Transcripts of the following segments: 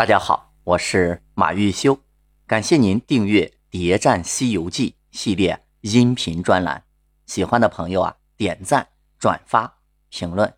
大家好，我是马玉修，感谢您订阅《谍战西游记》系列音频专栏。喜欢的朋友啊，点赞、转发、评论。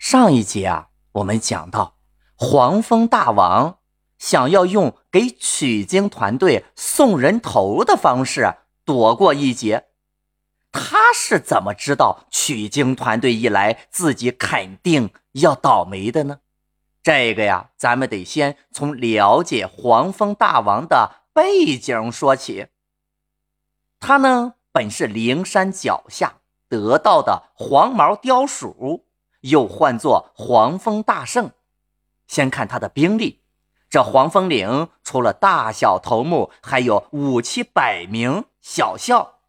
上一集啊，我们讲到黄蜂大王想要用给取经团队送人头的方式躲过一劫。他是怎么知道取经团队一来，自己肯定要倒霉的呢？这个呀，咱们得先从了解黄蜂大王的背景说起。他呢，本是灵山脚下得到的黄毛貂鼠，又唤作黄蜂大圣。先看他的兵力，这黄蜂岭除了大小头目，还有五七百名小校。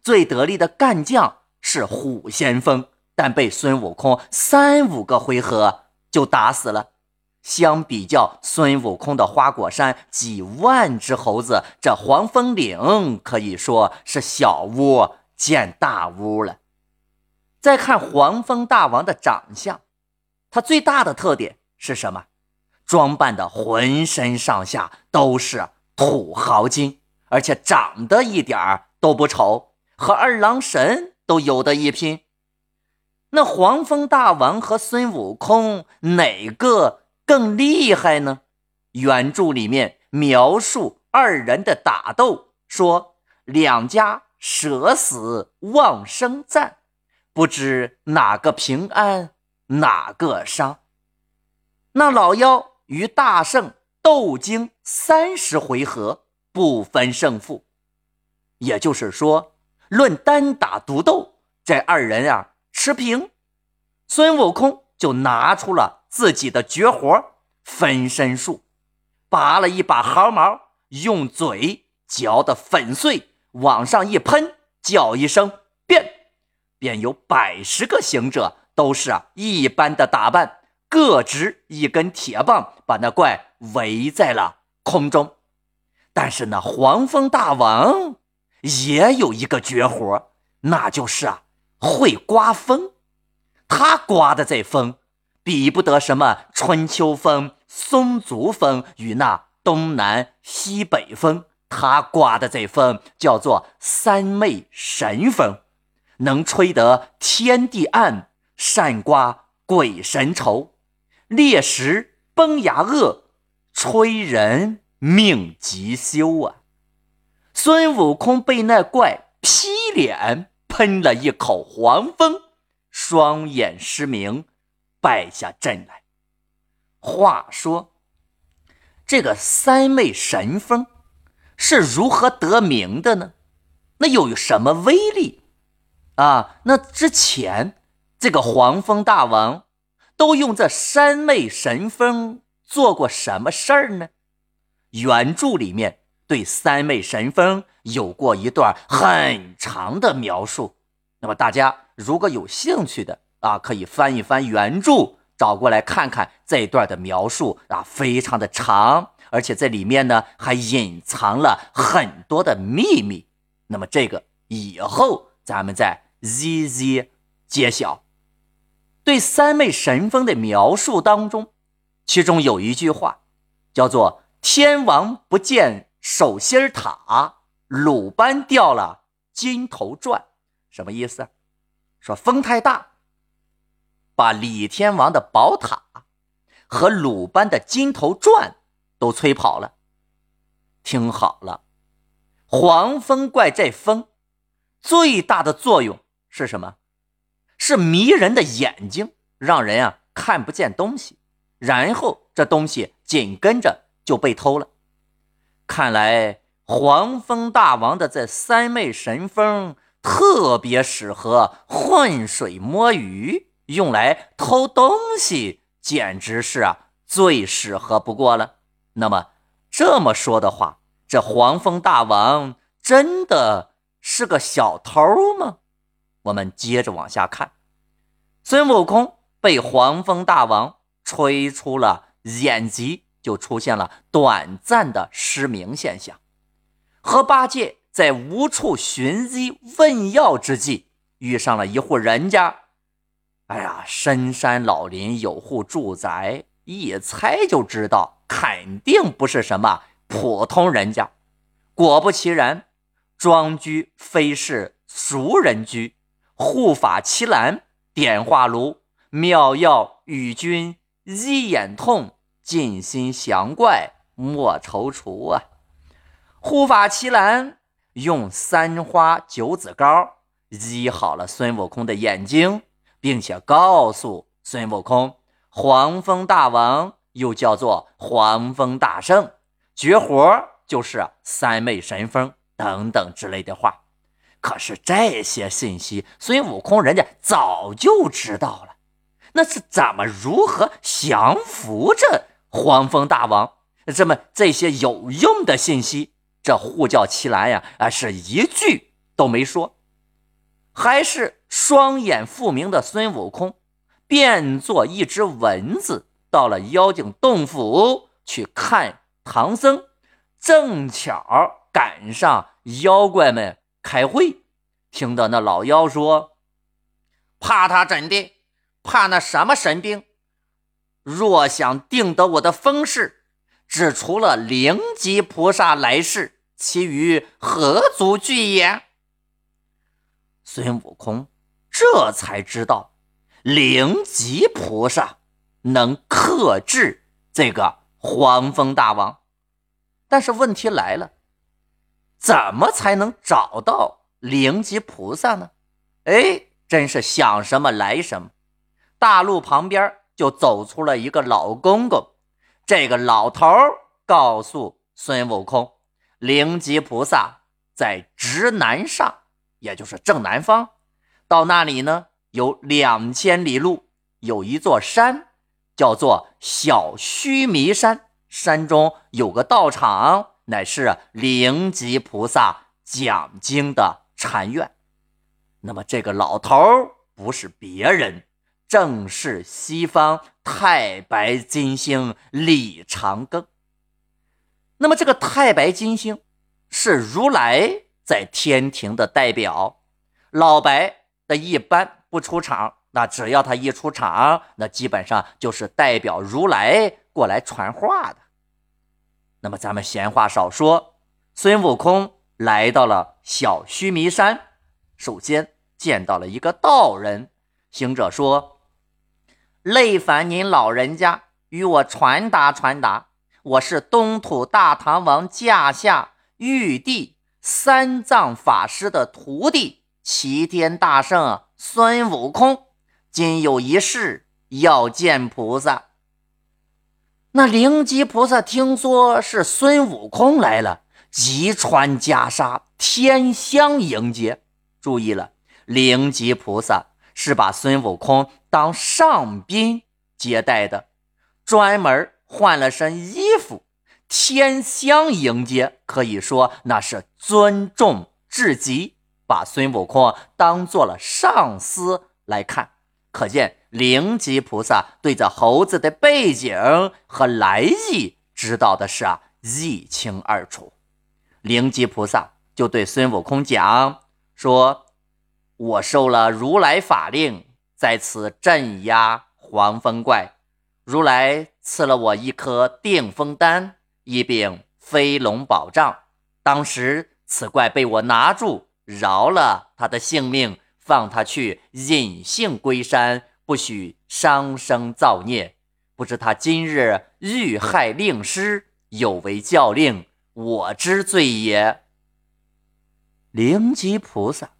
最得力的干将是虎先锋，但被孙悟空三五个回合就打死了。相比较孙悟空的花果山几万只猴子，这黄风岭可以说是小巫见大巫了。再看黄风大王的长相，他最大的特点是什么？装扮的浑身上下都是土豪金，而且长得一点儿都不丑，和二郎神都有的一拼。那黄风大王和孙悟空哪个？更厉害呢？原著里面描述二人的打斗，说两家舍死忘生战，不知哪个平安，哪个伤。那老妖与大圣斗经三十回合，不分胜负。也就是说，论单打独斗，这二人啊持平。孙悟空就拿出了。自己的绝活分身术，拔了一把毫毛，用嘴嚼得粉碎，往上一喷，叫一声变，便有百十个行者，都是啊一般的打扮，各执一根铁棒，把那怪围在了空中。但是那黄蜂大王也有一个绝活，那就是啊会刮风，他刮的这风。比不得什么春秋风、松竹风与那东南西北风，他刮的这风叫做三昧神风，能吹得天地暗，善刮鬼神愁，裂石崩牙恶，吹人命急休啊！孙悟空被那怪劈脸，喷了一口黄风，双眼失明。败下阵来。话说，这个三昧神风是如何得名的呢？那有什么威力啊？那之前这个黄蜂大王都用这三昧神风做过什么事儿呢？原著里面对三昧神风有过一段很长的描述。那么大家如果有兴趣的，啊，可以翻一翻原著，找过来看看这一段的描述啊，非常的长，而且这里面呢还隐藏了很多的秘密。那么这个以后咱们再一一揭晓。对三昧神风的描述当中，其中有一句话叫做“天王不见手心塔，鲁班掉了金头钻”，什么意思？说风太大。把李天王的宝塔和鲁班的金头钻都吹跑了。听好了，黄风怪这风最大的作用是什么？是迷人的眼睛，让人啊看不见东西，然后这东西紧跟着就被偷了。看来黄风大王的这三昧神风特别适合浑水摸鱼。用来偷东西，简直是啊最适合不过了。那么这么说的话，这黄蜂大王真的是个小偷吗？我们接着往下看，孙悟空被黄蜂大王吹出了眼疾，就出现了短暂的失明现象。和八戒在无处寻医问药之际，遇上了一户人家。哎呀，深山老林有户住宅，一猜就知道，肯定不是什么普通人家。果不其然，庄居非是俗人居，护法奇兰、点化炉、妙药与君、一眼痛、尽心降怪，莫踌躇啊！护法奇兰用三花九子膏医好了孙悟空的眼睛，并且告诉孙悟空。黄蜂大王又叫做黄蜂大圣，绝活就是三昧神风等等之类的话。可是这些信息，孙悟空人家早就知道了。那是怎么如何降服这黄蜂大王？这么这些有用的信息，这呼叫奇兰呀啊，是一句都没说，还是双眼复明的孙悟空。变作一只蚊子，到了妖精洞府去看唐僧，正巧赶上妖怪们开会，听到那老妖说：“怕他怎的？怕那什么神兵？若想定得我的风势，只除了灵吉菩萨来世，其余何足惧也？”孙悟空这才知道。灵吉菩萨能克制这个黄风大王，但是问题来了，怎么才能找到灵吉菩萨呢？哎，真是想什么来什么。大路旁边就走出了一个老公公，这个老头告诉孙悟空，灵吉菩萨在直南上，也就是正南方，到那里呢？有两千里路，有一座山，叫做小须弥山。山中有个道场，乃是灵吉菩萨讲经的禅院。那么这个老头不是别人，正是西方太白金星李长庚。那么这个太白金星是如来在天庭的代表，老白的一般。不出场，那只要他一出场，那基本上就是代表如来过来传话的。那么咱们闲话少说，孙悟空来到了小须弥山，首先见到了一个道人。行者说：“累烦您老人家与我传达传达，我是东土大唐王驾下玉帝三藏法师的徒弟，齐天大圣。”孙悟空今有一事要见菩萨。那灵吉菩萨听说是孙悟空来了，急穿袈裟，天香迎接。注意了，灵吉菩萨是把孙悟空当上宾接待的，专门换了身衣服，天香迎接，可以说那是尊重至极。把孙悟空当做了上司来看，可见灵吉菩萨对这猴子的背景和来意知道的是啊一清二楚。灵吉菩萨就对孙悟空讲说：“我受了如来法令，在此镇压黄风怪。如来赐了我一颗定风丹，一柄飞龙宝杖。当时此怪被我拿住。”饶了他的性命，放他去隐姓归山，不许伤生造孽。不知他今日遇害令师，有违教令，我之罪也。灵吉菩萨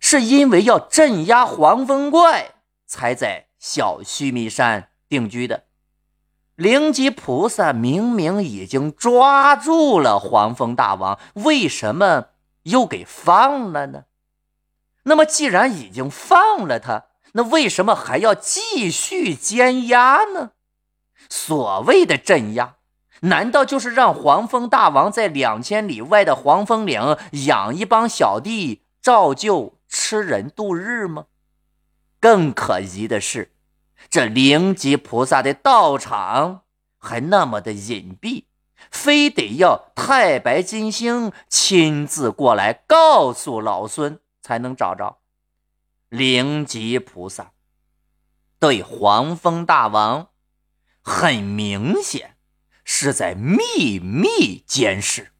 是因为要镇压黄风怪，才在小须弥山定居的。灵吉菩萨明明已经抓住了黄风大王，为什么？又给放了呢？那么既然已经放了他，那为什么还要继续监压呢？所谓的镇压，难道就是让黄蜂大王在两千里外的黄风岭养一帮小弟，照旧吃人度日吗？更可疑的是，这灵吉菩萨的道场还那么的隐蔽。非得要太白金星亲自过来告诉老孙才能找着灵吉菩萨。对黄风大王很明显是在秘密监视。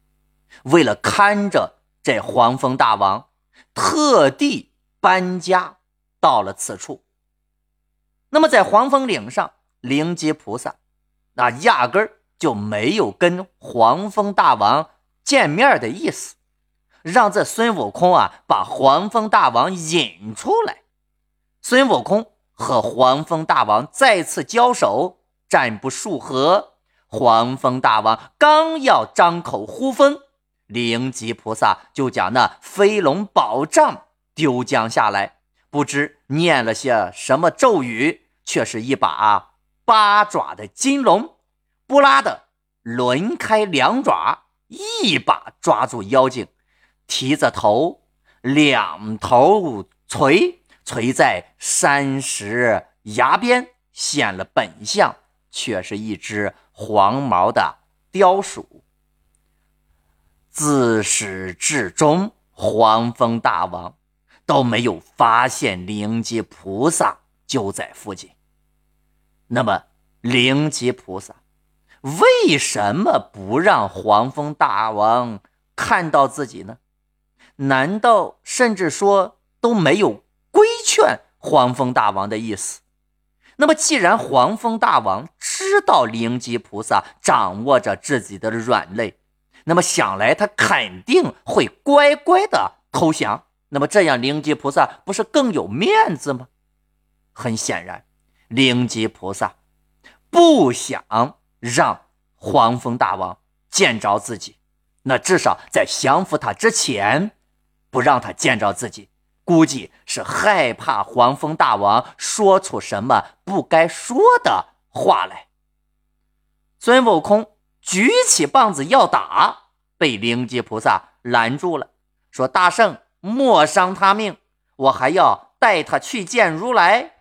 为了看着这黄风大王，特地搬家到了此处。那么，在黄风岭上，灵吉菩萨那压根儿就没有跟黄风大王见面的意思，让这孙悟空啊把黄风大王引出来。孙悟空和黄风大王再次交手，战不数合，黄风大王刚要张口呼风，灵吉菩萨就将那飞龙宝杖丢将下来。不知念了些什么咒语，却是一把八爪的金龙，不拉的抡开两爪，一把抓住妖精，提着头，两头垂垂在山石崖边，现了本相，却是一只黄毛的雕鼠。自始至终，黄风大王。都没有发现灵吉菩萨就在附近。那么，灵吉菩萨为什么不让黄风大王看到自己呢？难道甚至说都没有规劝黄风大王的意思？那么，既然黄风大王知道灵吉菩萨掌握着自己的软肋，那么想来他肯定会乖乖的投降。那么这样，灵吉菩萨不是更有面子吗？很显然，灵吉菩萨不想让黄风大王见着自己，那至少在降服他之前，不让他见着自己，估计是害怕黄风大王说出什么不该说的话来。孙悟空举起棒子要打，被灵吉菩萨拦住了，说：“大圣。”莫伤他命，我还要带他去见如来。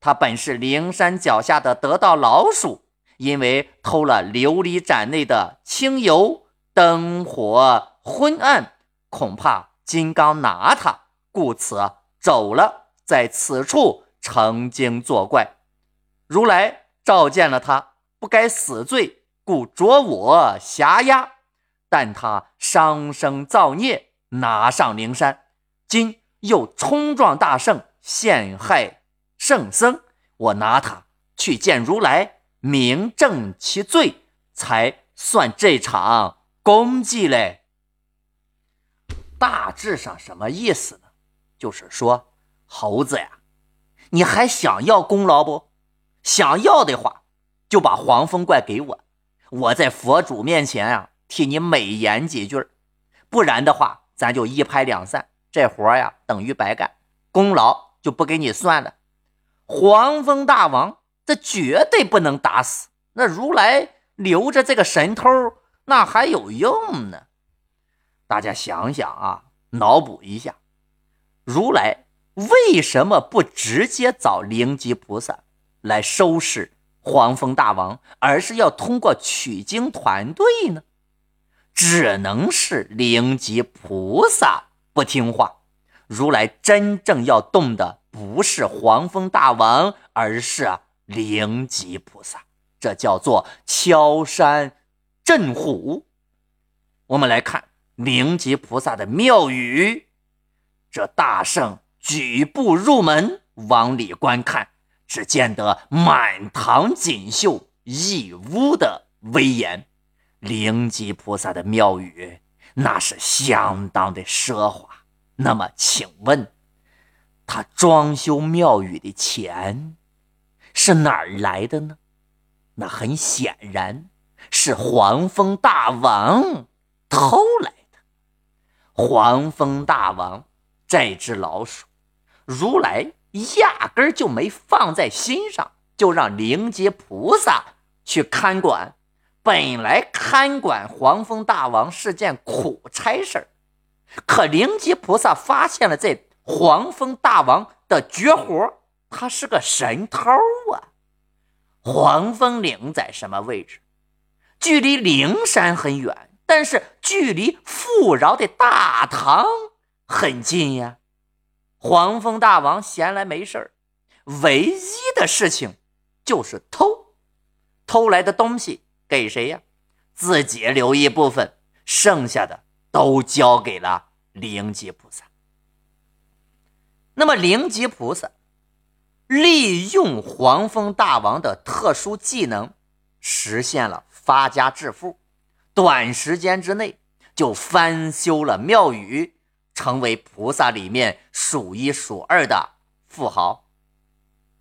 他本是灵山脚下的得道老鼠，因为偷了琉璃盏内的清油，灯火昏暗，恐怕金刚拿他，故此走了，在此处成精作怪。如来召见了他，不该死罪，故着我辖押。但他伤生造孽。拿上灵山，今又冲撞大圣，陷害圣僧，我拿他去见如来，明正其罪，才算这场功绩嘞。大致上什么意思呢？就是说，猴子呀，你还想要功劳不？想要的话，就把黄风怪给我，我在佛祖面前啊，替你美言几句不然的话。咱就一拍两散，这活呀等于白干，功劳就不给你算了。黄风大王这绝对不能打死，那如来留着这个神偷，那还有用呢。大家想想啊，脑补一下，如来为什么不直接找灵吉菩萨来收拾黄风大王，而是要通过取经团队呢？只能是灵吉菩萨不听话，如来真正要动的不是黄风大王，而是灵吉菩萨，这叫做敲山震虎。我们来看灵吉菩萨的庙宇，这大圣举步入门，往里观看，只见得满堂锦绣，一屋的威严。灵吉菩萨的庙宇那是相当的奢华。那么，请问他装修庙宇的钱是哪儿来的呢？那很显然是黄风大王偷来的。黄风大王这只老鼠，如来压根儿就没放在心上，就让灵吉菩萨去看管。本来看管黄风大王是件苦差事儿，可灵吉菩萨发现了这黄风大王的绝活，他是个神偷啊！黄风岭在什么位置？距离灵山很远，但是距离富饶的大唐很近呀。黄风大王闲来没事，唯一的事情就是偷。偷来的东西给谁呀？自己留一部分，剩下的都交给了灵吉菩萨。那么灵吉菩萨利用黄风大王的特殊技能，实现了发家致富，短时间之内就翻修了庙宇，成为菩萨里面数一数二的富豪。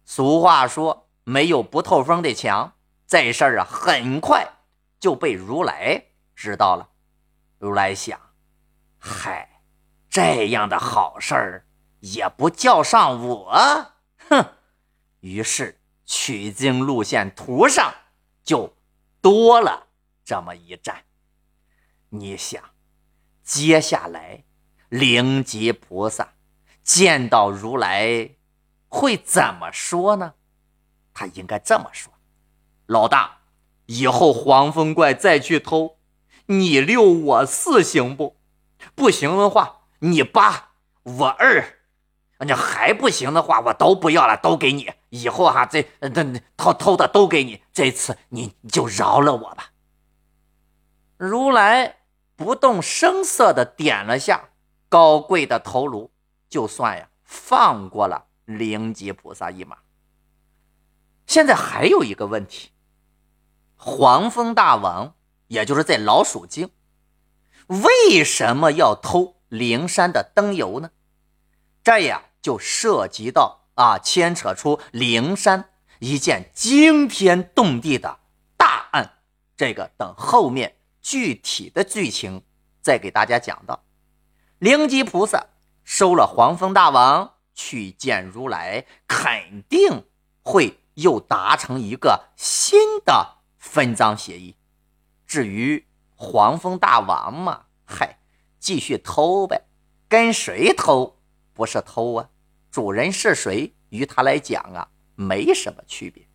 俗话说：“没有不透风的墙。”这事儿啊，很快就被如来知道了。如来想：“嗨，这样的好事儿也不叫上我，哼！”于是取经路线图上就多了这么一站。你想，接下来灵吉菩萨见到如来会怎么说呢？他应该这么说。老大，以后黄风怪再去偷，你六我四行不？不行的话，你八我二，啊你还不行的话，我都不要了，都给你。以后哈，这这偷偷的都给你。这次你就饶了我吧。如来不动声色的点了下高贵的头颅，就算呀放过了灵吉菩萨一马。现在还有一个问题。黄风大王，也就是在老鼠精，为什么要偷灵山的灯油呢？这呀就涉及到啊，牵扯出灵山一件惊天动地的大案。这个等后面具体的剧情再给大家讲到。灵吉菩萨收了黄风大王去见如来，肯定会又达成一个新的。分赃协议，至于黄蜂大王嘛，嗨，继续偷呗，跟谁偷不是偷啊？主人是谁，于他来讲啊，没什么区别。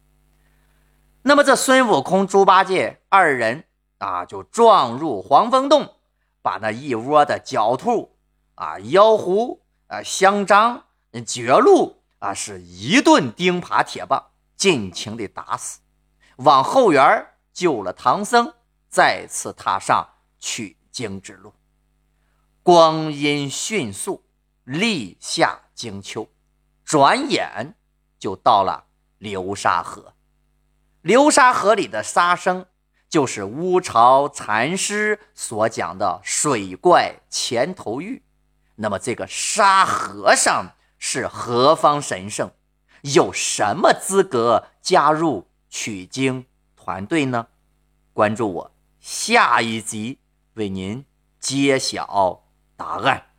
那么这孙悟空、猪八戒二人啊，就撞入黄风洞，把那一窝的狡兔啊、妖狐啊、香樟、绝鹿啊，是一顿钉耙铁棒，尽情的打死。往后园救了唐僧，再次踏上取经之路。光阴迅速，立夏惊秋，转眼就到了流沙河。流沙河里的沙僧，就是乌巢禅师所讲的水怪前头玉。那么，这个沙和尚是何方神圣？有什么资格加入？取经团队呢？关注我，下一集为您揭晓答案。